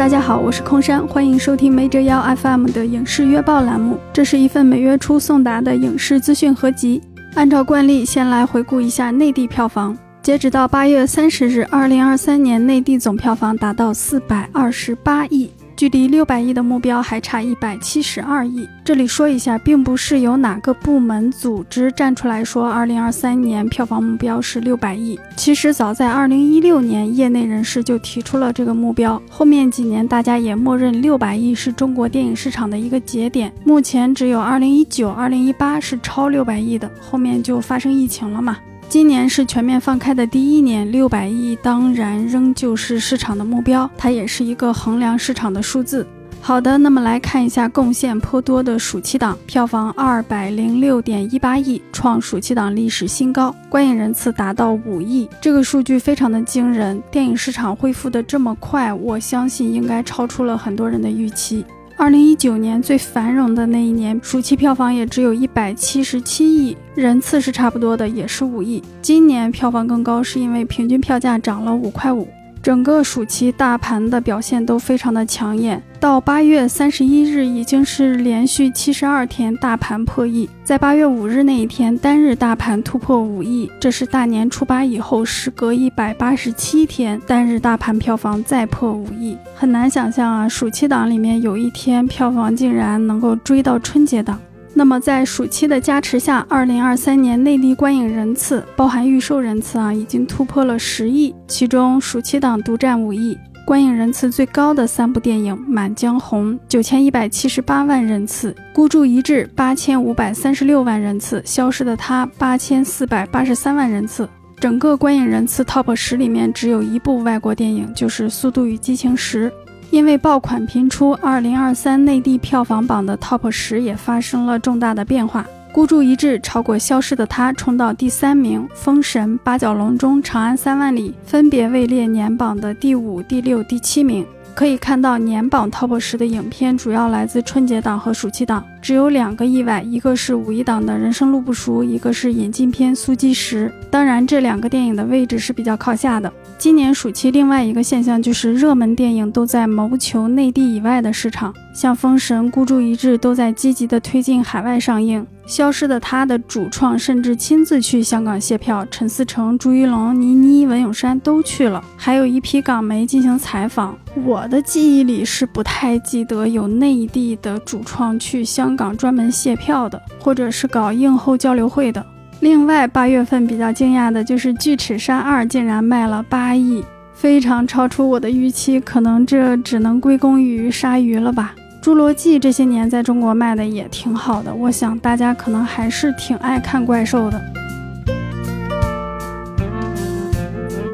大家好，我是空山，欢迎收听梅折腰 FM 的影视月报栏目。这是一份每月初送达的影视资讯合集。按照惯例，先来回顾一下内地票房。截止到八月三十日，二零二三年内地总票房达到四百二十八亿。距离六百亿的目标还差一百七十二亿。这里说一下，并不是有哪个部门组织站出来说，二零二三年票房目标是六百亿。其实早在二零一六年，业内人士就提出了这个目标。后面几年，大家也默认六百亿是中国电影市场的一个节点。目前只有二零一九、二零一八是超六百亿的，后面就发生疫情了嘛。今年是全面放开的第一年，六百亿当然仍旧是市场的目标，它也是一个衡量市场的数字。好的，那么来看一下贡献颇多的暑期档，票房二百零六点一八亿，创暑期档历史新高，观影人次达到五亿，这个数据非常的惊人。电影市场恢复的这么快，我相信应该超出了很多人的预期。二零一九年最繁荣的那一年，暑期票房也只有一百七十七亿，人次是差不多的，也是五亿。今年票房更高，是因为平均票价涨了五块五。整个暑期大盘的表现都非常的抢眼，到八月三十一日已经是连续七十二天大盘破亿，在八月五日那一天单日大盘突破五亿，这是大年初八以后时隔一百八十七天单日大盘票房再破五亿，很难想象啊，暑期档里面有一天票房竟然能够追到春节档。那么在暑期的加持下，二零二三年内地观影人次，包含预售人次啊，已经突破了十亿。其中暑期档独占五亿，观影人次最高的三部电影：《满江红》九千一百七十八万人次，《孤注一掷》八千五百三十六万人次，《消失的她》八千四百八十三万人次。整个观影人次 TOP 十里面只有一部外国电影，就是《速度与激情十》。因为爆款频出，二零二三内地票房榜的 TOP 十也发生了重大的变化。孤注一掷超过消失的他，冲到第三名。封神、八角笼中、长安三万里分别位列年榜的第五、第六、第七名。可以看到，年榜 TOP 十的影片主要来自春节档和暑期档，只有两个意外，一个是五一档的人生路不熟，一个是引进片苏基石。当然，这两个电影的位置是比较靠下的。今年暑期另外一个现象就是热门电影都在谋求内地以外的市场，像《封神》《孤注一掷》都在积极的推进海外上映。消失的他的主创甚至亲自去香港卸票，陈思诚、朱一龙、倪妮、文咏珊都去了，还有一批港媒进行采访。我的记忆里是不太记得有内地的主创去香香港专门卸票的，或者是搞映后交流会的。另外，八月份比较惊讶的就是《巨齿鲨二》竟然卖了八亿，非常超出我的预期，可能这只能归功于鲨鱼了吧。《侏罗纪》这些年在中国卖的也挺好的，我想大家可能还是挺爱看怪兽的。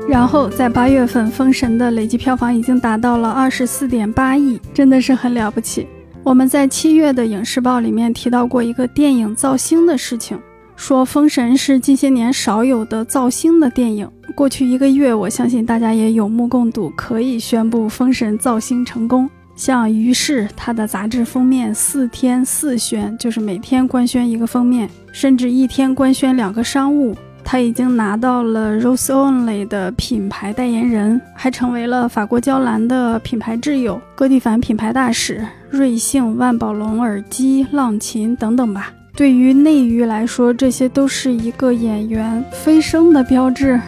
然后在八月份，《封神》的累计票房已经达到了二十四点八亿，真的是很了不起。我们在七月的影视报里面提到过一个电影造星的事情。说《封神》是近些年少有的造星的电影。过去一个月，我相信大家也有目共睹，可以宣布《封神》造星成功。像于是，他的杂志封面四天四宣，就是每天官宣一个封面，甚至一天官宣两个商务。他已经拿到了 Rose Only 的品牌代言人，还成为了法国娇兰的品牌挚友、歌蒂凡品牌大使、瑞幸、万宝龙耳机、浪琴等等吧。对于内娱来说，这些都是一个演员飞升的标志。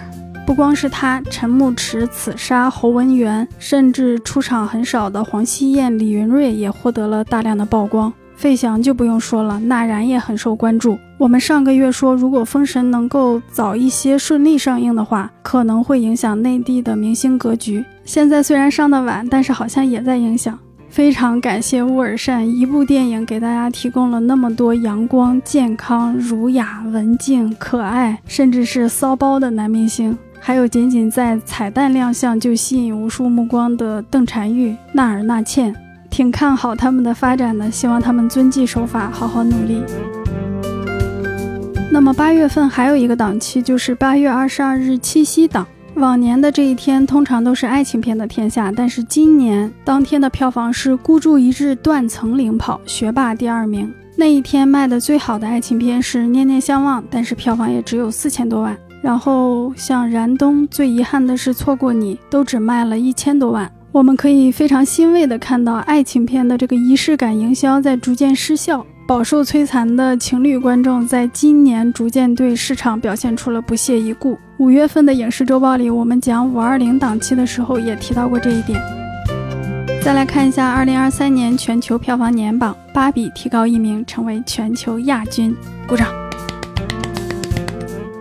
不光是他，陈牧驰、紫砂、侯文元，甚至出场很少的黄希燕、李云瑞也获得了大量的曝光。费翔就不用说了，纳然也很受关注。我们上个月说，如果《封神》能够早一些顺利上映的话，可能会影响内地的明星格局。现在虽然上的晚，但是好像也在影响。非常感谢乌尔善，一部电影给大家提供了那么多阳光、健康、儒雅、文静、可爱，甚至是骚包的男明星，还有仅仅在彩蛋亮相就吸引无数目光的邓婵玉、纳尔纳茜，挺看好他们的发展的，希望他们遵纪守法，好好努力。那么八月份还有一个档期，就是八月二十二日七夕档。往年的这一天通常都是爱情片的天下，但是今年当天的票房是孤注一掷断层领跑，学霸第二名。那一天卖的最好的爱情片是念念相忘，但是票房也只有四千多万。然后像燃冬最遗憾的是错过你，都只卖了一千多万。我们可以非常欣慰地看到，爱情片的这个仪式感营销在逐渐失效，饱受摧残的情侣观众在今年逐渐对市场表现出了不屑一顾。五月份的影视周报里，我们讲五二零档期的时候也提到过这一点。再来看一下二零二三年全球票房年榜，《芭比》提高一名，成为全球亚军，鼓掌。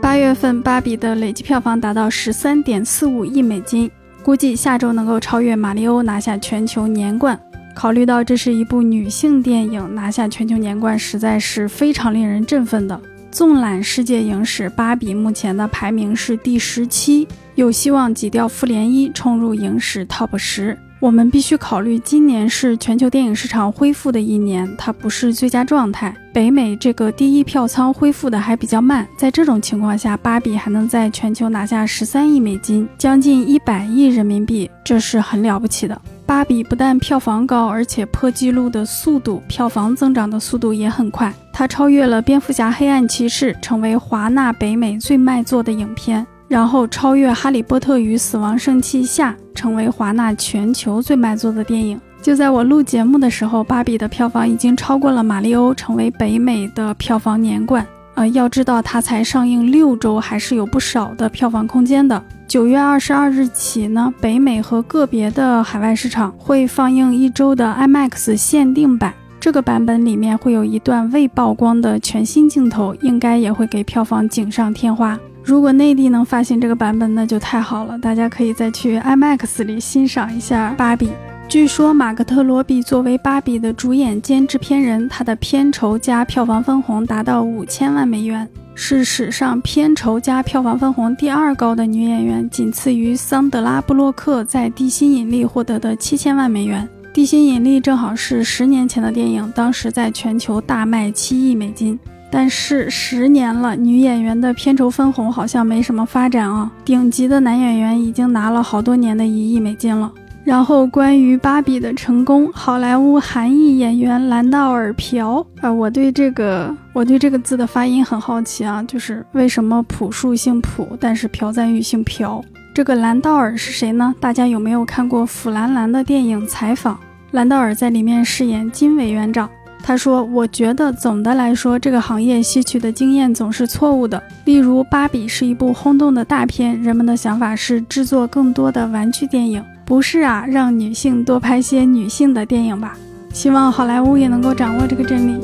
八月份，《芭比》的累计票房达到十三点四五亿美金。估计下周能够超越《马里欧》拿下全球年冠。考虑到这是一部女性电影，拿下全球年冠实在是非常令人振奋的。纵览世界影史，《芭比》目前的排名是第十七，有希望挤掉《复联一》，冲入影史 TOP 十。我们必须考虑，今年是全球电影市场恢复的一年，它不是最佳状态。北美这个第一票仓恢复的还比较慢，在这种情况下，《芭比》还能在全球拿下十三亿美金，将近一百亿人民币，这是很了不起的。《芭比》不但票房高，而且破纪录的速度，票房增长的速度也很快，它超越了《蝙蝠侠：黑暗骑士》，成为华纳北美最卖座的影片。然后超越《哈利波特与死亡圣器下》，成为华纳全球最卖座的电影。就在我录节目的时候，《芭比》的票房已经超过了《马里欧》，成为北美的票房年冠。呃，要知道它才上映六周，还是有不少的票房空间的。九月二十二日起呢，北美和个别的海外市场会放映一周的 IMAX 限定版，这个版本里面会有一段未曝光的全新镜头，应该也会给票房锦上添花。如果内地能发行这个版本，那就太好了，大家可以再去 IMAX 里欣赏一下《芭比》。据说马格特罗比作为《芭比》的主演兼制片人，她的片酬加票房分红达到五千万美元，是史上片酬加票房分红第二高的女演员，仅次于桑德拉·布洛克在《地心引力》获得的七千万美元。《地心引力》正好是十年前的电影，当时在全球大卖七亿美金。但是十年了，女演员的片酬分红好像没什么发展啊。顶级的男演员已经拿了好多年的一亿美金了。然后关于芭比的成功，好莱坞韩裔演员兰道尔·朴啊，我对这个我对这个字的发音很好奇啊，就是为什么朴树姓朴，但是朴赞玉姓朴？这个兰道尔是谁呢？大家有没有看过弗兰兰的电影采访？兰道尔在里面饰演金委员长。他说：“我觉得总的来说，这个行业吸取的经验总是错误的。例如，《芭比》是一部轰动的大片，人们的想法是制作更多的玩具电影，不是啊，让女性多拍些女性的电影吧。希望好莱坞也能够掌握这个真理。”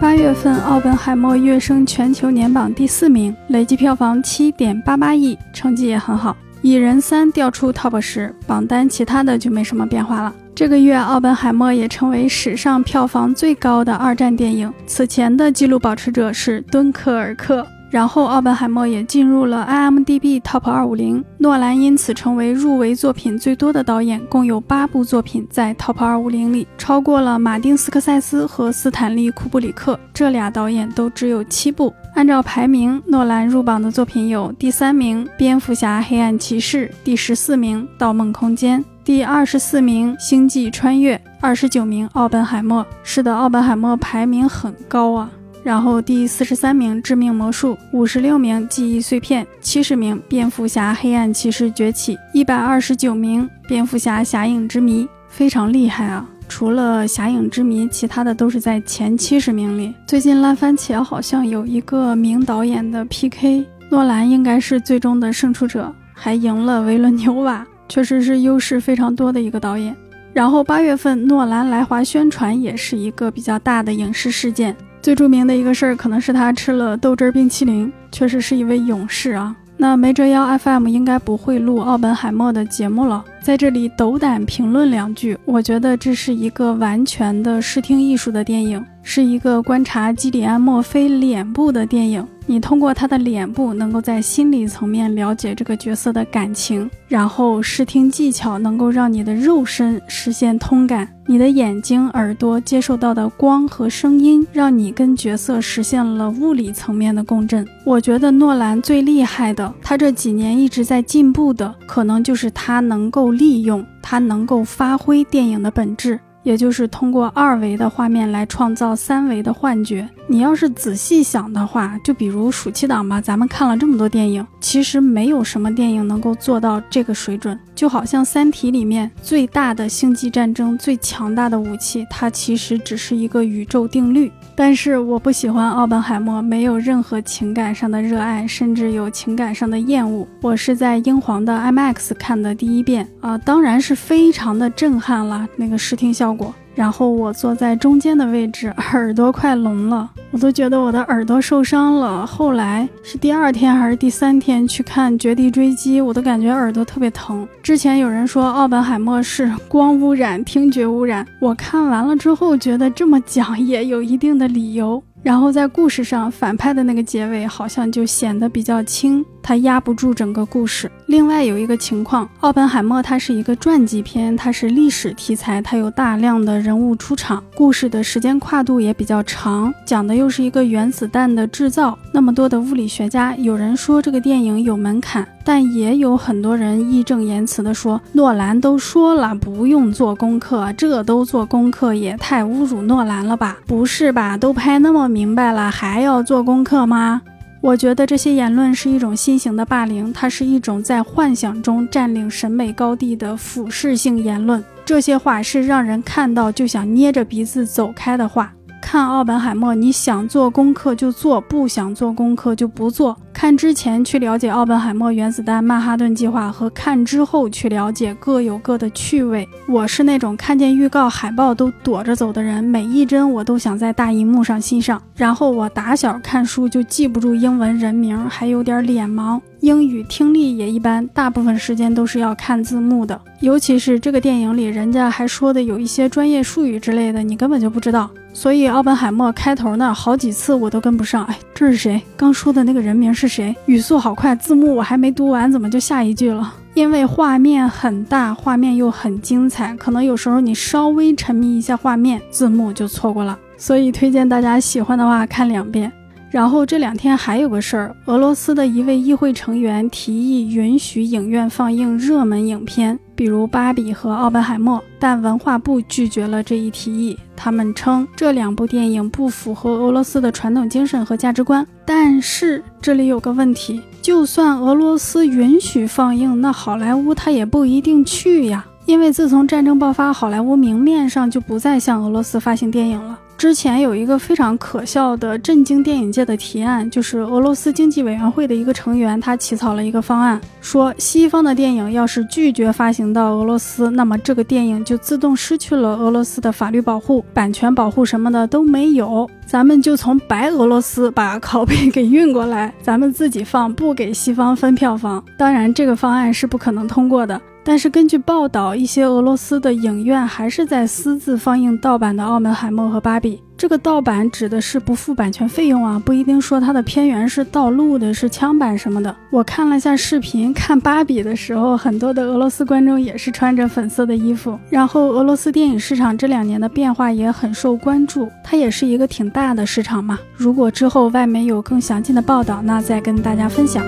八月份，《奥本海默》跃升全球年榜第四名，累计票房七点八八亿，成绩也很好。《蚁人三》掉出 TOP 十榜单，其他的就没什么变化了。这个月，《奥本海默》也成为史上票房最高的二战电影。此前的纪录保持者是《敦刻尔克》，然后《奥本海默》也进入了 IMDB Top 二五零。诺兰因此成为入围作品最多的导演，共有八部作品在 Top 二五零里，超过了马丁斯科塞斯和斯坦利库布里克，这俩导演都只有七部。按照排名，诺兰入榜的作品有：第三名《蝙蝠侠：黑暗骑士》，第十四名《盗梦空间》。第二十四名《星际穿越》，二十九名《奥本海默》。是的，奥本海默排名很高啊。然后第四十三名《致命魔术》，五十六名《记忆碎片》，七十名《蝙蝠侠：黑暗骑士崛起》，一百二十九名《蝙蝠侠：侠影之谜》，非常厉害啊！除了《侠影之谜》，其他的都是在前七十名里。最近烂番茄好像有一个名导演的 PK，诺兰应该是最终的胜出者，还赢了维伦纽瓦。确实是优势非常多的一个导演。然后八月份，诺兰来华宣传也是一个比较大的影视事件。最著名的一个事儿，可能是他吃了豆汁冰淇淋，确实是一位勇士啊。那没折腰 FM 应该不会录奥本海默的节目了，在这里斗胆评论两句，我觉得这是一个完全的视听艺术的电影，是一个观察基里安·墨菲脸部的电影。你通过他的脸部，能够在心理层面了解这个角色的感情，然后视听技巧能够让你的肉身实现通感，你的眼睛、耳朵接受到的光和声音，让你跟角色实现了物理层面的共振。我觉得诺兰最厉害的，他这几年一直在进步的，可能就是他能够利用，它能够发挥电影的本质。也就是通过二维的画面来创造三维的幻觉。你要是仔细想的话，就比如暑期档吧，咱们看了这么多电影，其实没有什么电影能够做到这个水准。就好像《三体》里面最大的星际战争、最强大的武器，它其实只是一个宇宙定律。但是我不喜欢奥本海默，没有任何情感上的热爱，甚至有情感上的厌恶。我是在英皇的 IMAX 看的第一遍啊，当然是非常的震撼了，那个视听效果。然后我坐在中间的位置，耳朵快聋了，我都觉得我的耳朵受伤了。后来是第二天还是第三天去看《绝地追击》，我都感觉耳朵特别疼。之前有人说奥本海默是 光污染、听觉污染，我看完了之后觉得这么讲也有一定的理由。然后在故事上，反派的那个结尾好像就显得比较轻，他压不住整个故事。另外有一个情况，奥本海默它是一个传记片，它是历史题材，它有大量的人物出场，故事的时间跨度也比较长，讲的又是一个原子弹的制造，那么多的物理学家，有人说这个电影有门槛。但也有很多人义正言辞地说，诺兰都说了不用做功课，这都做功课也太侮辱诺兰了吧？不是吧？都拍那么明白了，还要做功课吗？我觉得这些言论是一种新型的霸凌，它是一种在幻想中占领审美高地的俯视性言论。这些话是让人看到就想捏着鼻子走开的话。看奥本海默，你想做功课就做，不想做功课就不做。看之前去了解奥本海默原子弹曼哈顿计划，和看之后去了解各有各的趣味。我是那种看见预告海报都躲着走的人，每一帧我都想在大荧幕上欣赏。然后我打小看书就记不住英文人名，还有点脸盲。英语听力也一般，大部分时间都是要看字幕的。尤其是这个电影里，人家还说的有一些专业术语之类的，你根本就不知道。所以奥本海默开头那好几次我都跟不上。哎，这是谁？刚说的那个人名是谁？语速好快，字幕我还没读完，怎么就下一句了？因为画面很大，画面又很精彩，可能有时候你稍微沉迷一下画面，字幕就错过了。所以推荐大家喜欢的话看两遍。然后这两天还有个事儿，俄罗斯的一位议会成员提议允许影院放映热门影片，比如《芭比》和《奥本海默》，但文化部拒绝了这一提议。他们称这两部电影不符合俄罗斯的传统精神和价值观。但是这里有个问题，就算俄罗斯允许放映，那好莱坞他也不一定去呀，因为自从战争爆发，好莱坞明面上就不再向俄罗斯发行电影了。之前有一个非常可笑的、震惊电影界的提案，就是俄罗斯经济委员会的一个成员，他起草了一个方案，说西方的电影要是拒绝发行到俄罗斯，那么这个电影就自动失去了俄罗斯的法律保护、版权保护什么的都没有，咱们就从白俄罗斯把拷贝给运过来，咱们自己放，不给西方分票房。当然，这个方案是不可能通过的。但是根据报道，一些俄罗斯的影院还是在私自放映盗版的《奥本海默》和《芭比》。这个盗版指的是不付版权费用啊，不一定说它的片源是盗录的，是枪版什么的。我看了一下视频，看《芭比》的时候，很多的俄罗斯观众也是穿着粉色的衣服。然后，俄罗斯电影市场这两年的变化也很受关注，它也是一个挺大的市场嘛。如果之后外媒有更详尽的报道，那再跟大家分享。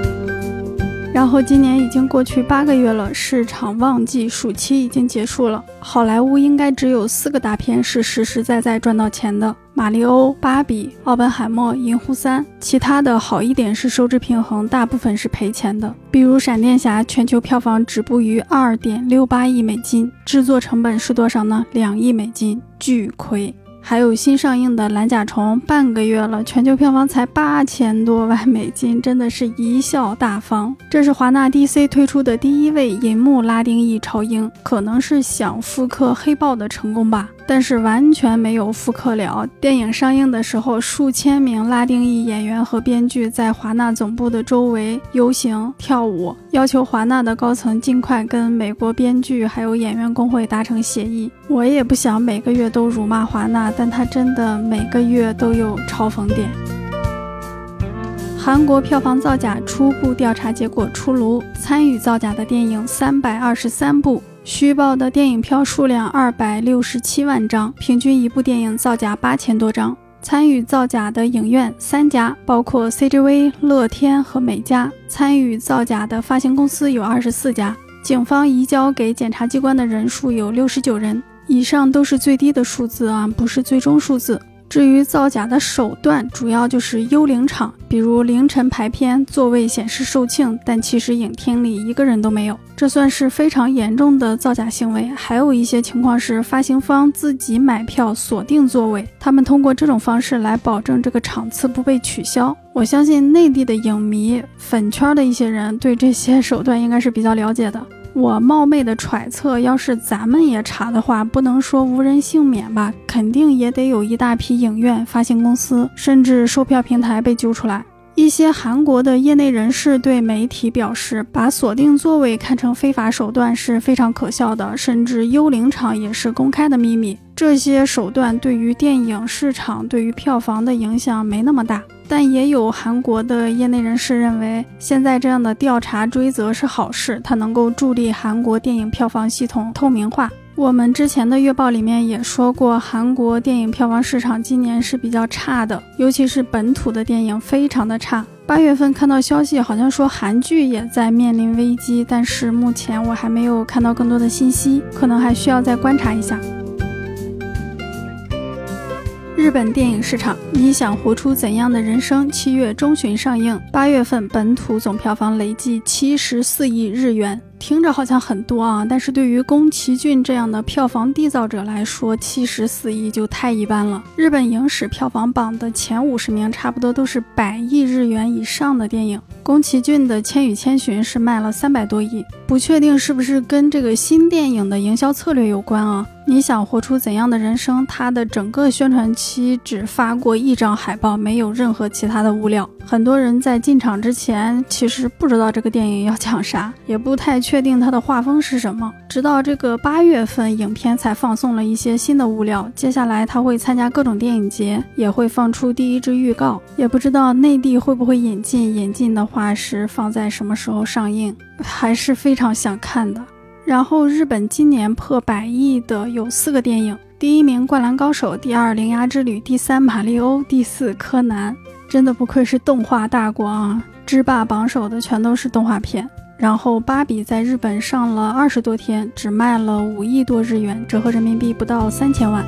然后今年已经过去八个月了，市场旺季暑期已经结束了。好莱坞应该只有四个大片是实实在在赚到钱的：《马里欧》《芭比》《奥本海默》《银狐三》。其他的好一点是收支平衡，大部分是赔钱的。比如《闪电侠》全球票房止步于二点六八亿美金，制作成本是多少呢？两亿美金，巨亏。还有新上映的《蓝甲虫》，半个月了，全球票房才八千多万美金，真的是贻笑大方。这是华纳 DC 推出的第一位银幕拉丁裔超英，可能是想复刻《黑豹》的成功吧。但是完全没有复刻了。电影上映的时候，数千名拉丁裔演员和编剧在华纳总部的周围游行跳舞，要求华纳的高层尽快跟美国编剧还有演员工会达成协议。我也不想每个月都辱骂华纳，但他真的每个月都有嘲讽点。韩国票房造假初步调查结果出炉，参与造假的电影三百二十三部。虚报的电影票数量二百六十七万张，平均一部电影造假八千多张。参与造假的影院三家，包括 CGV、乐天和美嘉。参与造假的发行公司有二十四家。警方移交给检察机关的人数有六十九人。以上都是最低的数字啊，不是最终数字。至于造假的手段，主要就是幽灵场，比如凌晨排片，座位显示售罄，但其实影厅里一个人都没有，这算是非常严重的造假行为。还有一些情况是发行方自己买票锁定座位，他们通过这种方式来保证这个场次不被取消。我相信内地的影迷、粉圈的一些人对这些手段应该是比较了解的。我冒昧的揣测，要是咱们也查的话，不能说无人幸免吧，肯定也得有一大批影院、发行公司，甚至售票平台被揪出来。一些韩国的业内人士对媒体表示，把锁定座位看成非法手段是非常可笑的，甚至幽灵场也是公开的秘密。这些手段对于电影市场、对于票房的影响没那么大。但也有韩国的业内人士认为，现在这样的调查追责是好事，它能够助力韩国电影票房系统透明化。我们之前的月报里面也说过，韩国电影票房市场今年是比较差的，尤其是本土的电影非常的差。八月份看到消息，好像说韩剧也在面临危机，但是目前我还没有看到更多的信息，可能还需要再观察一下。日本电影市场，你想活出怎样的人生？七月中旬上映，八月份本土总票房累计七十四亿日元。听着好像很多啊，但是对于宫崎骏这样的票房缔造者来说，七十四亿就太一般了。日本影史票房榜的前五十名，差不多都是百亿日元以上的电影。宫崎骏的《千与千寻》是卖了三百多亿，不确定是不是跟这个新电影的营销策略有关啊？你想活出怎样的人生？它的整个宣传期只发过一张海报，没有任何其他的物料。很多人在进场之前，其实不知道这个电影要讲啥，也不太。确定它的画风是什么，直到这个八月份，影片才放送了一些新的物料。接下来他会参加各种电影节，也会放出第一支预告。也不知道内地会不会引进，引进的话是放在什么时候上映，还是非常想看的。然后日本今年破百亿的有四个电影，第一名《灌篮高手》，第二《铃芽之旅》，第三《马里欧》，第四《柯南》。真的不愧是动画大国啊！制霸榜首的全都是动画片。然后，芭比在日本上了二十多天，只卖了五亿多日元，折合人民币不到三千万。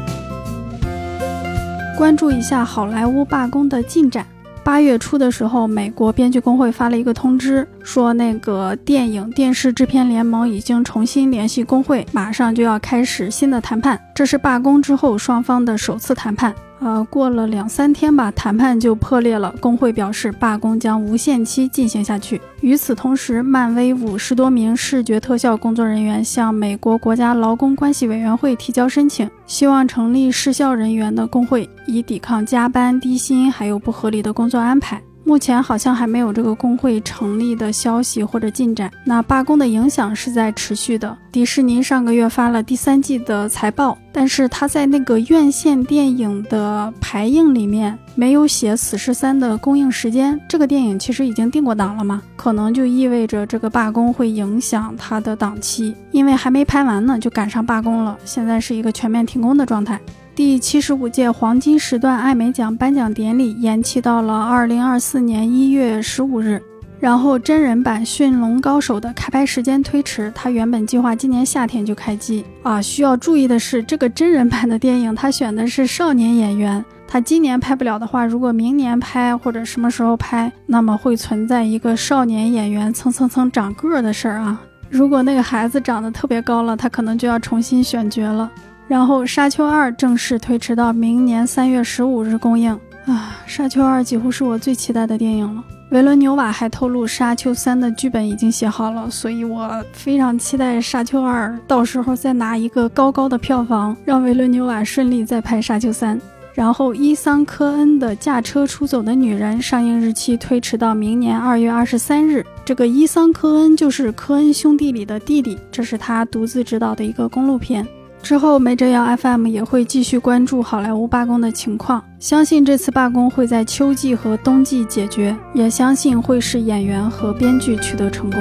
关注一下好莱坞罢工的进展。八月初的时候，美国编剧工会发了一个通知，说那个电影电视制片联盟已经重新联系工会，马上就要开始新的谈判。这是罢工之后双方的首次谈判。呃，过了两三天吧，谈判就破裂了。工会表示罢工将无限期进行下去。与此同时，漫威五十多名视觉特效工作人员向美国国家劳工关系委员会提交申请，希望成立视效人员的工会，以抵抗加班、低薪还有不合理的工作安排。目前好像还没有这个工会成立的消息或者进展。那罢工的影响是在持续的。迪士尼上个月发了第三季的财报，但是他在那个院线电影的排映里面没有写《死侍三》的公映时间。这个电影其实已经定过档了嘛？可能就意味着这个罢工会影响它的档期，因为还没拍完呢就赶上罢工了。现在是一个全面停工的状态。第七十五届黄金时段艾美奖颁奖典礼延期到了二零二四年一月十五日，然后真人版《驯龙高手》的开拍时间推迟，它原本计划今年夏天就开机啊。需要注意的是，这个真人版的电影它选的是少年演员，它今年拍不了的话，如果明年拍或者什么时候拍，那么会存在一个少年演员蹭蹭蹭长个儿的事儿啊。如果那个孩子长得特别高了，他可能就要重新选角了。然后《沙丘二》正式推迟到明年三月十五日公映啊！《沙丘二》几乎是我最期待的电影了。维伦纽瓦还透露，《沙丘三》的剧本已经写好了，所以我非常期待《沙丘二》到时候再拿一个高高的票房，让维伦纽瓦顺利再拍《沙丘三》。然后，伊桑·科恩的《驾车出走的女人》上映日期推迟到明年二月二十三日。这个伊桑·科恩就是科恩兄弟里的弟弟，这是他独自执导的一个公路片。之后，没这样 FM 也会继续关注好莱坞罢工的情况。相信这次罢工会在秋季和冬季解决，也相信会使演员和编剧取得成功。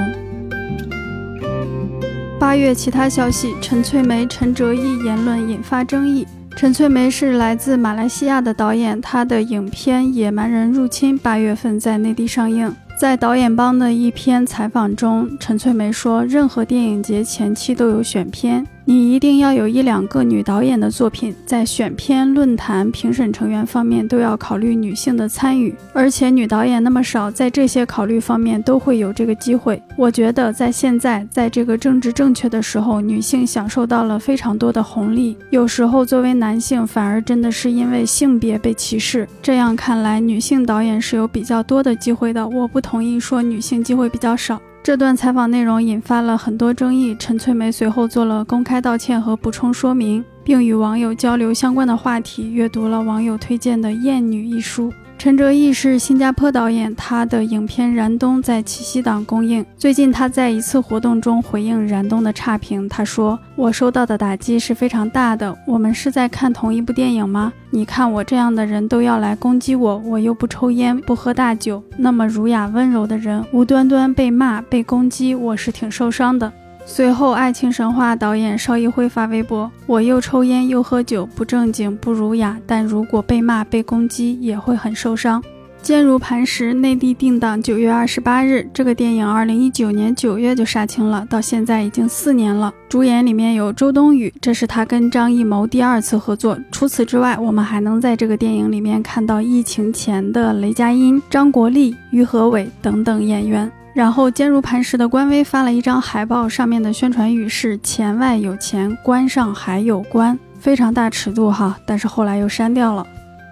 八月其他消息：陈翠梅、陈哲艺言论引发争议。陈翠梅是来自马来西亚的导演，她的影片《野蛮人入侵》八月份在内地上映。在导演帮的一篇采访中，陈翠梅说：“任何电影节前期都有选片。”你一定要有一两个女导演的作品，在选片、论坛、评审成员方面都要考虑女性的参与，而且女导演那么少，在这些考虑方面都会有这个机会。我觉得在现在，在这个政治正确的时候，女性享受到了非常多的红利，有时候作为男性反而真的是因为性别被歧视。这样看来，女性导演是有比较多的机会的。我不同意说女性机会比较少。这段采访内容引发了很多争议，陈翠梅随后做了公开道歉和补充说明，并与网友交流相关的话题，阅读了网友推荐的《艳女》一书。陈哲艺是新加坡导演，他的影片《燃冬》在七夕档公映。最近他在一次活动中回应《燃冬》的差评，他说：“我受到的打击是非常大的。我们是在看同一部电影吗？你看我这样的人都要来攻击我，我又不抽烟不喝大酒，那么儒雅温柔的人，无端端被骂被攻击，我是挺受伤的。”随后，《爱情神话》导演邵艺辉发微博：“我又抽烟又喝酒，不正经不儒雅，但如果被骂被攻击，也会很受伤。”坚如磐石，内地定档九月二十八日。这个电影二零一九年九月就杀青了，到现在已经四年了。主演里面有周冬雨，这是他跟张艺谋第二次合作。除此之外，我们还能在这个电影里面看到疫情前的雷佳音、张国立、于和伟等等演员。然后，坚如磐石的官微发了一张海报，上面的宣传语是“钱外有钱，关上还有关”，非常大尺度哈。但是后来又删掉了。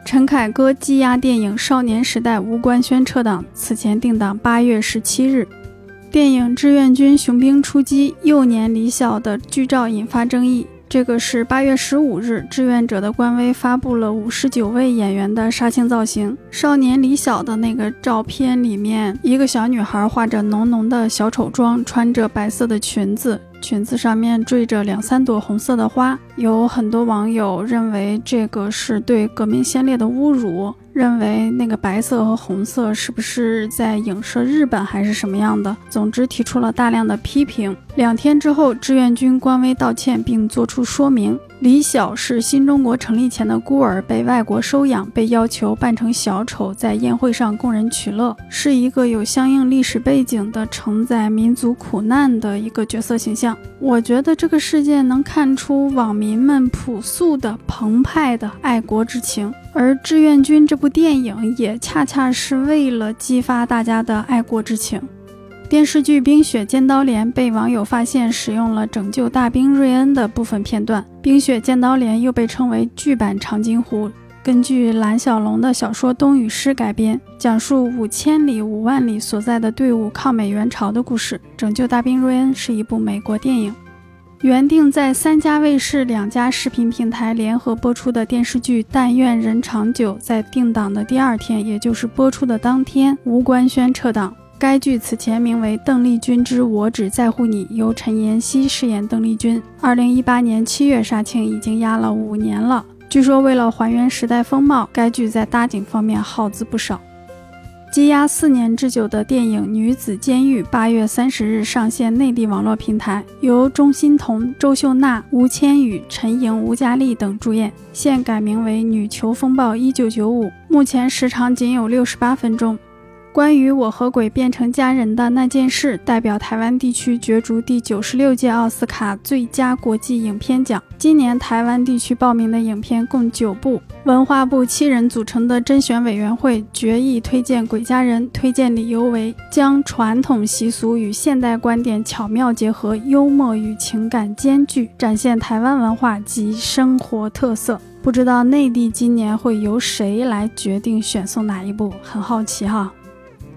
陈凯歌积压电影《少年时代》无官宣撤档，此前定档八月十七日。电影《志愿军：雄兵出击》幼年李晓的剧照引发争议。这个是八月十五日，志愿者的官微发布了五十九位演员的杀青造型。少年李晓的那个照片里面，一个小女孩化着浓浓的小丑妆，穿着白色的裙子，裙子上面缀着两三朵红色的花。有很多网友认为这个是对革命先烈的侮辱。认为那个白色和红色是不是在影射日本还是什么样的？总之提出了大量的批评。两天之后，志愿军官微道歉并作出说明。李晓是新中国成立前的孤儿，被外国收养，被要求扮成小丑，在宴会上供人取乐，是一个有相应历史背景的承载民族苦难的一个角色形象。我觉得这个事件能看出网民们朴素的、澎湃的爱国之情。而《志愿军》这部电影也恰恰是为了激发大家的爱国之情。电视剧《冰雪尖刀连》被网友发现使用了拯救大兵瑞恩的部分片段，《冰雪尖刀连》又被称为剧版长津湖，根据蓝小龙的小说《冬雨诗》改编，讲述五千里、五万里所在的队伍抗美援朝的故事。《拯救大兵瑞恩》是一部美国电影。原定在三家卫视、两家视频平台联合播出的电视剧《但愿人长久》在定档的第二天，也就是播出的当天，无官宣撤档。该剧此前名为《邓丽君之我只在乎你》，由陈妍希饰演邓丽君。二零一八年七月杀青，已经压了五年了。据说为了还原时代风貌，该剧在搭景方面耗资不少。积压四年之久的电影《女子监狱》八月三十日上线内地网络平台，由钟欣潼、周秀娜、吴千语、陈莹、吴佳丽等主演，现改名为《女囚风暴一九九五》，目前时长仅有六十八分钟。关于我和鬼变成家人的那件事，代表台湾地区角逐第九十六届奥斯卡最佳国际影片奖。今年台湾地区报名的影片共九部，文化部七人组成的甄选委员会决议推荐《鬼家人》，推荐理由为将传统习俗与现代观点巧妙结合，幽默与情感兼具，展现台湾文化及生活特色。不知道内地今年会由谁来决定选送哪一部？很好奇哈。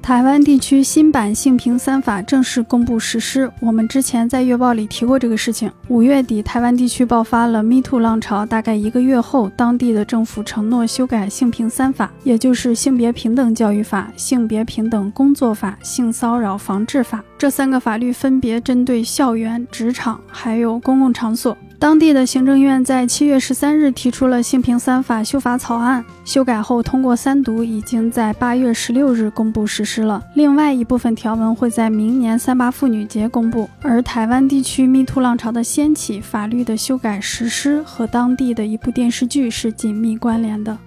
台湾地区新版性平三法正式公布实施。我们之前在月报里提过这个事情。五月底，台湾地区爆发了 Me Too 浪潮，大概一个月后，当地的政府承诺修改性平三法，也就是性别平等教育法、性别平等工作法、性骚扰防治法。这三个法律分别针对校园、职场还有公共场所。当地的行政院在七月十三日提出了性平三法修法草案，修改后通过三读，已经在八月十六日公布实施了。另外一部分条文会在明年三八妇女节公布。而台湾地区密兔浪潮的掀起，法律的修改实施和当地的一部电视剧是紧密关联的。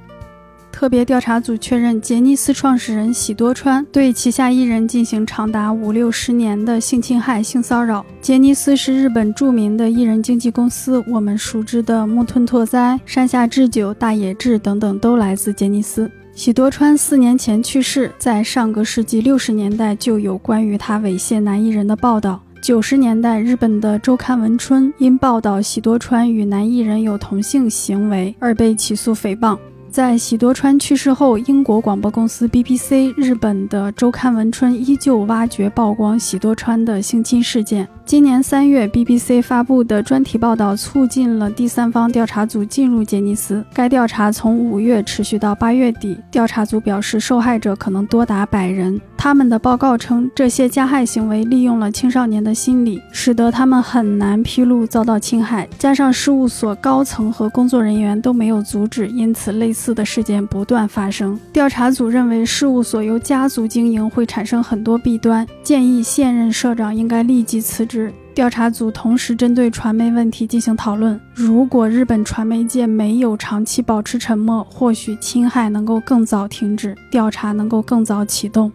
特别调查组确认，杰尼斯创始人喜多川对旗下艺人进行长达五六十年的性侵害、性骚扰。杰尼斯是日本著名的艺人经纪公司，我们熟知的木村拓哉、山下智久、大野智等等都来自杰尼斯。喜多川四年前去世，在上个世纪六十年代就有关于他猥亵男艺人的报道。九十年代，日本的周刊文春因报道喜多川与男艺人有同性行为而被起诉诽谤。在喜多川去世后，英国广播公司 BBC、日本的周刊文春依旧挖掘曝光喜多川的性侵事件。今年三月，BBC 发布的专题报道促进了第三方调查组进入杰尼斯。该调查从五月持续到八月底。调查组表示，受害者可能多达百人。他们的报告称，这些加害行为利用了青少年的心理，使得他们很难披露遭到侵害。加上事务所高层和工作人员都没有阻止，因此类似的事件不断发生。调查组认为，事务所由家族经营会产生很多弊端，建议现任社长应该立即辞职。调查组同时针对传媒问题进行讨论。如果日本传媒界没有长期保持沉默，或许侵害能够更早停止，调查能够更早启动。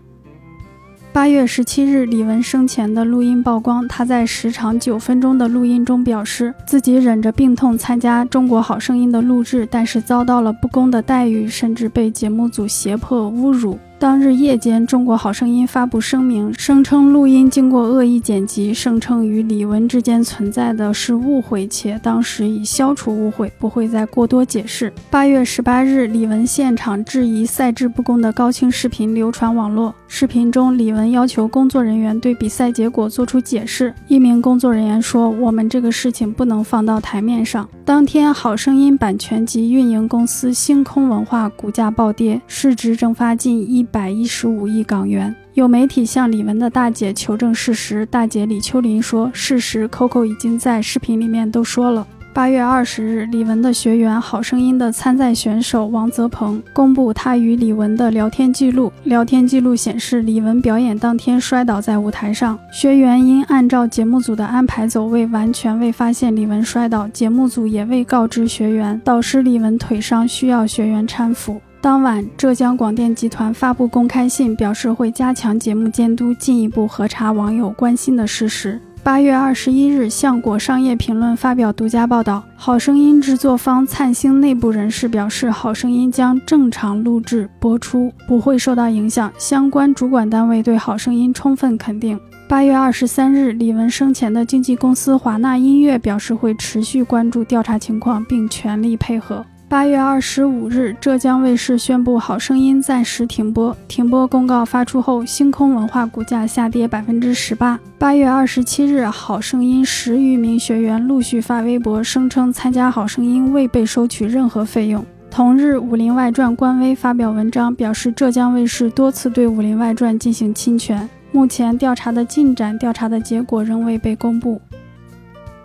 八月十七日，李玟生前的录音曝光。他在时长九分钟的录音中表示，自己忍着病痛参加《中国好声音》的录制，但是遭到了不公的待遇，甚至被节目组胁迫侮辱。当日夜间，《中国好声音》发布声明，声称录音经过恶意剪辑，声称与李玟之间存在的是误会，且当时已消除误会，不会再过多解释。八月十八日，李玟现场质疑赛制不公的高清视频流传网络。视频中，李玟要求工作人员对比赛结果做出解释。一名工作人员说：“我们这个事情不能放到台面上。”当天，《好声音》版权及运营公司星空文化股价暴跌，市值蒸发近一。百一十五亿港元。有媒体向李玟的大姐求证事实，大姐李秋林说：“事实，Coco 已经在视频里面都说了。”八月二十日，李玟的学员《好声音》的参赛选手王泽鹏公布他与李玟的聊天记录。聊天记录显示，李玟表演当天摔倒在舞台上，学员因按照节目组的安排走位，完全未发现李玟摔倒，节目组也未告知学员，导师李玟腿伤，需要学员搀扶。当晚，浙江广电集团发布公开信，表示会加强节目监督，进一步核查网友关心的事实。八月二十一日，向果商业评论发表独家报道，《好声音》制作方灿星内部人士表示，《好声音》将正常录制播出，不会受到影响。相关主管单位对《好声音》充分肯定。八月二十三日，李玟生前的经纪公司华纳音乐表示会持续关注调查情况，并全力配合。八月二十五日，浙江卫视宣布《好声音》暂时停播。停播公告发出后，星空文化股价下跌百分之十八。八月二十七日，《好声音》十余名学员陆续发微博，声称参加《好声音》未被收取任何费用。同日，《武林外传》官微发表文章，表示浙江卫视多次对《武林外传》进行侵权，目前调查的进展、调查的结果仍未被公布。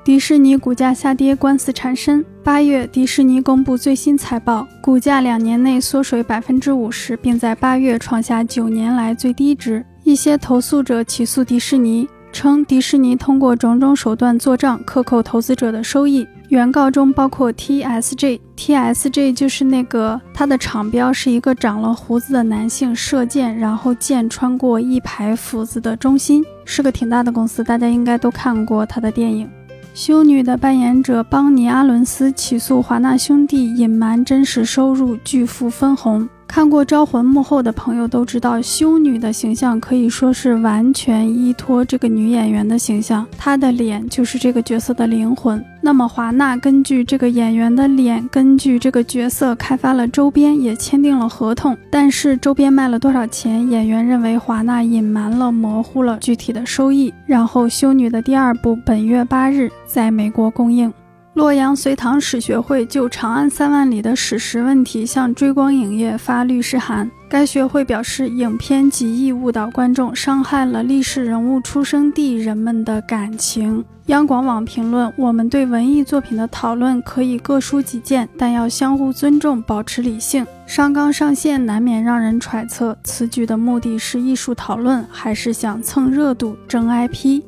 迪士尼股价下跌，官司缠身。八月，迪士尼公布最新财报，股价两年内缩水百分之五十，并在八月创下九年来最低值。一些投诉者起诉迪士尼，称迪士尼通过种种手段做账，克扣投资者的收益。原告中包括 TSJ，TSJ 就是那个它的厂标是一个长了胡子的男性射箭，然后箭穿过一排斧子的中心，是个挺大的公司，大家应该都看过他的电影。修女的扮演者邦尼·阿伦斯起诉华纳兄弟隐瞒真实收入，巨富分红。看过《招魂》幕后的朋友都知道，修女的形象可以说是完全依托这个女演员的形象，她的脸就是这个角色的灵魂。那么华纳根据这个演员的脸，根据这个角色开发了周边，也签订了合同。但是周边卖了多少钱，演员认为华纳隐瞒了，模糊了具体的收益。然后修女的第二部本月八日在美国公映。洛阳隋唐史学会就《长安三万里》的史实问题向追光影业发律师函。该学会表示，影片极易误导观众，伤害了历史人物出生地人们的感情。央广网评论：我们对文艺作品的讨论可以各抒己见，但要相互尊重，保持理性。上纲上线难免让人揣测，此举的目的是艺术讨论，还是想蹭热度、争 IP？《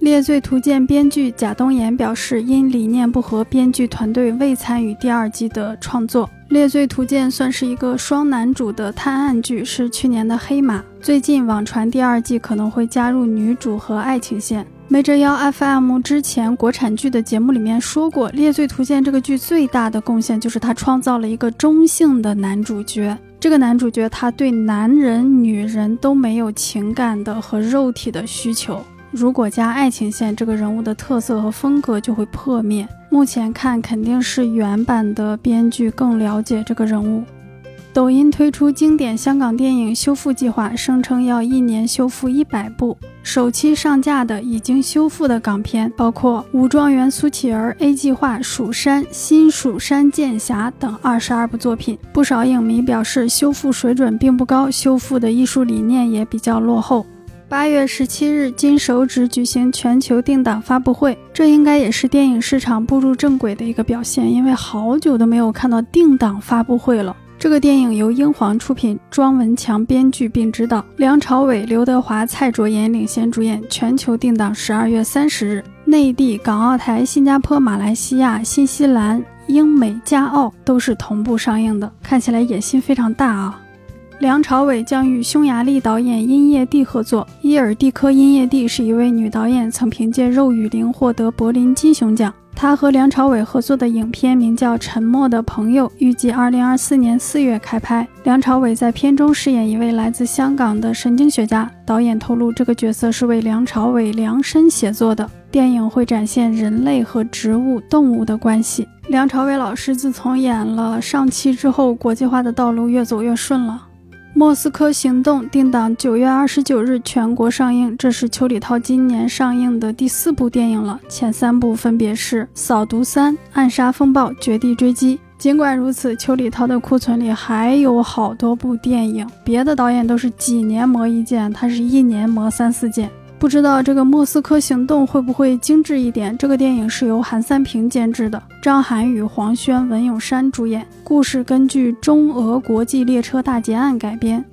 猎罪图鉴》编剧贾东岩表示，因理念不合，编剧团队未参与第二季的创作。《《猎罪图鉴》算是一个双男主的探案剧，是去年的黑马。最近网传第二季可能会加入女主和爱情线。没折腰 FM 之前国产剧的节目里面说过，《猎罪图鉴》这个剧最大的贡献就是它创造了一个中性的男主角。这个男主角他对男人、女人都没有情感的和肉体的需求。如果加爱情线，这个人物的特色和风格就会破灭。目前看肯定是原版的编剧更了解这个人物。抖音推出经典香港电影修复计划，声称要一年修复一百部。首期上架的已经修复的港片包括《武状元苏乞儿》A 计划《蜀山》《新蜀山剑侠》等二十二部作品。不少影迷表示，修复水准并不高，修复的艺术理念也比较落后。八月十七日，金手指举行全球定档发布会，这应该也是电影市场步入正轨的一个表现，因为好久都没有看到定档发布会了。这个电影由英皇出品，庄文强编剧并执导，梁朝伟、刘德华、蔡卓妍领衔主演，全球定档十二月三十日，内地、港澳台、新加坡、马来西亚、新西兰、英美加澳都是同步上映的，看起来野心非常大啊。梁朝伟将与匈牙利导演殷叶蒂合作。伊尔蒂科·殷叶蒂是一位女导演，曾凭借《肉与灵》获得柏林金熊奖。她和梁朝伟合作的影片名叫《沉默的朋友》，预计2024年4月开拍。梁朝伟在片中饰演一位来自香港的神经学家。导演透露，这个角色是为梁朝伟量身写作的。电影会展现人类和植物、动物的关系。梁朝伟老师自从演了《上期》之后，国际化的道路越走越顺了。《莫斯科行动》定档九月二十九日全国上映，这是邱礼涛今年上映的第四部电影了。前三部分别是《扫毒三》《暗杀风暴》《绝地追击》。尽管如此，邱礼涛的库存里还有好多部电影，别的导演都是几年磨一件，他是一年磨三四件。不知道这个《莫斯科行动》会不会精致一点？这个电影是由韩三平监制的，张涵予、黄轩、文咏珊主演。故事根据中俄国际列车大劫案改编。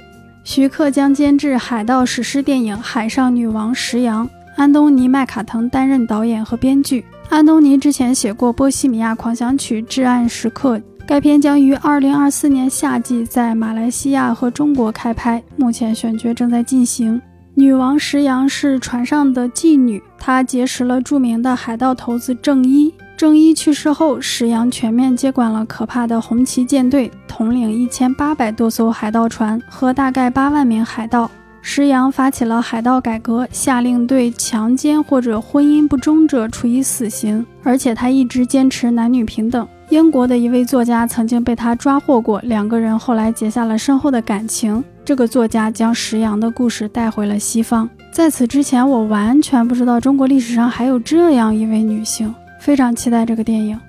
徐克将监制海盗史诗电影《海上女王石洋》，安东尼·麦卡腾担任导演和编剧。安东尼之前写过《波西米亚狂想曲》《至暗时刻》。该片将于二零二四年夏季在马来西亚和中国开拍，目前选角正在进行。女王石洋是船上的妓女，她结识了著名的海盗头子郑一。郑一去世后，石洋全面接管了可怕的红旗舰队，统领一千八百多艘海盗船和大概八万名海盗。石洋发起了海盗改革，下令对强奸或者婚姻不忠者处以死刑，而且他一直坚持男女平等。英国的一位作家曾经被他抓获过，两个人后来结下了深厚的感情。这个作家将石洋的故事带回了西方。在此之前，我完全不知道中国历史上还有这样一位女性，非常期待这个电影。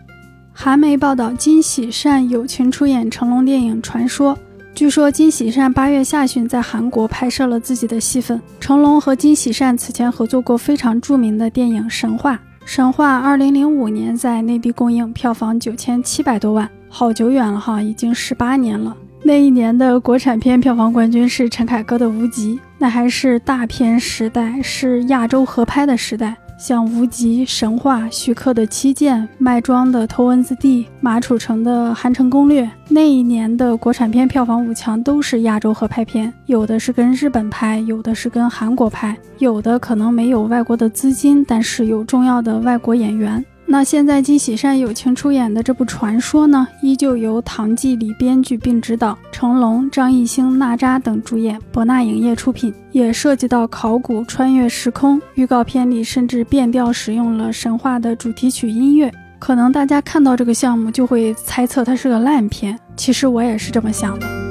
韩媒报道，金喜善友情出演成龙电影《传说》。据说金喜善八月下旬在韩国拍摄了自己的戏份。成龙和金喜善此前合作过非常著名的电影《神话》。《神话》二零零五年在内地公映，票房九千七百多万，好久远了哈，已经十八年了。那一年的国产片票房冠军是陈凯歌的《无极》，那还是大片时代，是亚洲合拍的时代。像《无极》《神话》、徐克的《七剑》、麦庄的《头文字 D》、马楚成的《韩城攻略》，那一年的国产片票房五强都是亚洲合拍片，有的是跟日本拍，有的是跟韩国拍，有的可能没有外国的资金，但是有重要的外国演员。那现在金喜善友情出演的这部《传说》呢，依旧由唐季礼编剧并执导，成龙、张艺兴、娜扎等主演，博纳影业出品，也涉及到考古、穿越时空。预告片里甚至变调使用了神话的主题曲音乐，可能大家看到这个项目就会猜测它是个烂片，其实我也是这么想的。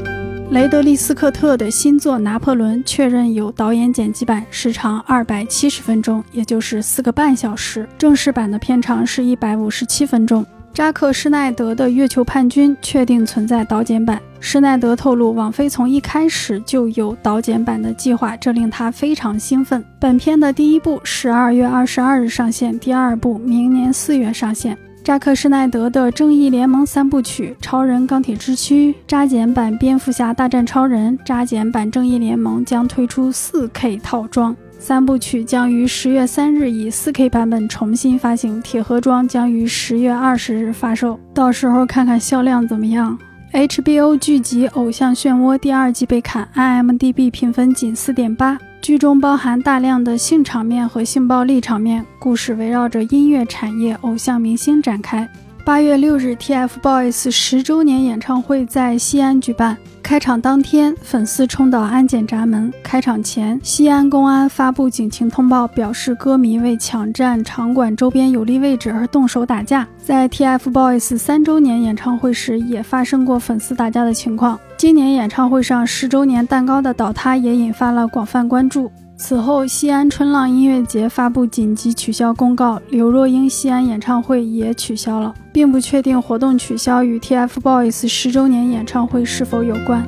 雷德利·斯科特的新作《拿破仑》确认有导演剪辑版，时长二百七十分钟，也就是四个半小时。正式版的片长是一百五十七分钟。扎克·施奈德的《月球叛军》确定存在导剪版。施奈德透露，网飞从一开始就有导剪版的计划，这令他非常兴奋。本片的第一部十二月二十二日上线，第二部明年四月上线。扎克施奈德的《正义联盟》三部曲《超人钢铁之躯》扎剪版《蝙蝠侠大战超人》扎剪版《正义联盟》将推出 4K 套装，三部曲将于十月三日以 4K 版本重新发行，铁盒装将于十月二十日发售，到时候看看销量怎么样。HBO 剧集《偶像漩涡》第二季被砍，IMDB 评分仅四点八。剧中包含大量的性场面和性暴力场面，故事围绕着音乐产业、偶像明星展开。八月六日，TFBOYS 十周年演唱会在西安举办。开场当天，粉丝冲到安检闸门。开场前，西安公安发布警情通报，表示歌迷为抢占场馆周边有利位置而动手打架。在 TFBOYS 三周年演唱会时，也发生过粉丝打架的情况。今年演唱会上十周年蛋糕的倒塌也引发了广泛关注。此后，西安春浪音乐节发布紧急取消公告，刘若英西安演唱会也取消了，并不确定活动取消与 TFBOYS 十周年演唱会是否有关。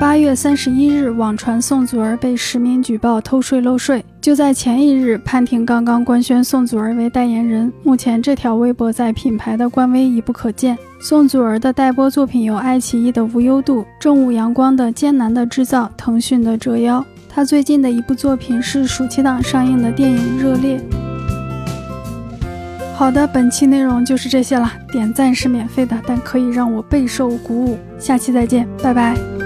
八月三十一日，网传宋祖儿被实名举报偷税漏税。就在前一日，潘婷刚刚官宣宋祖儿为代言人，目前这条微博在品牌的官微已不可见。宋祖儿的待播作品有爱奇艺的《无忧渡》，正午阳光的《艰难的制造》，腾讯的《折腰》。她最近的一部作品是暑期档上映的电影《热烈》。好的，本期内容就是这些了。点赞是免费的，但可以让我备受鼓舞。下期再见，拜拜。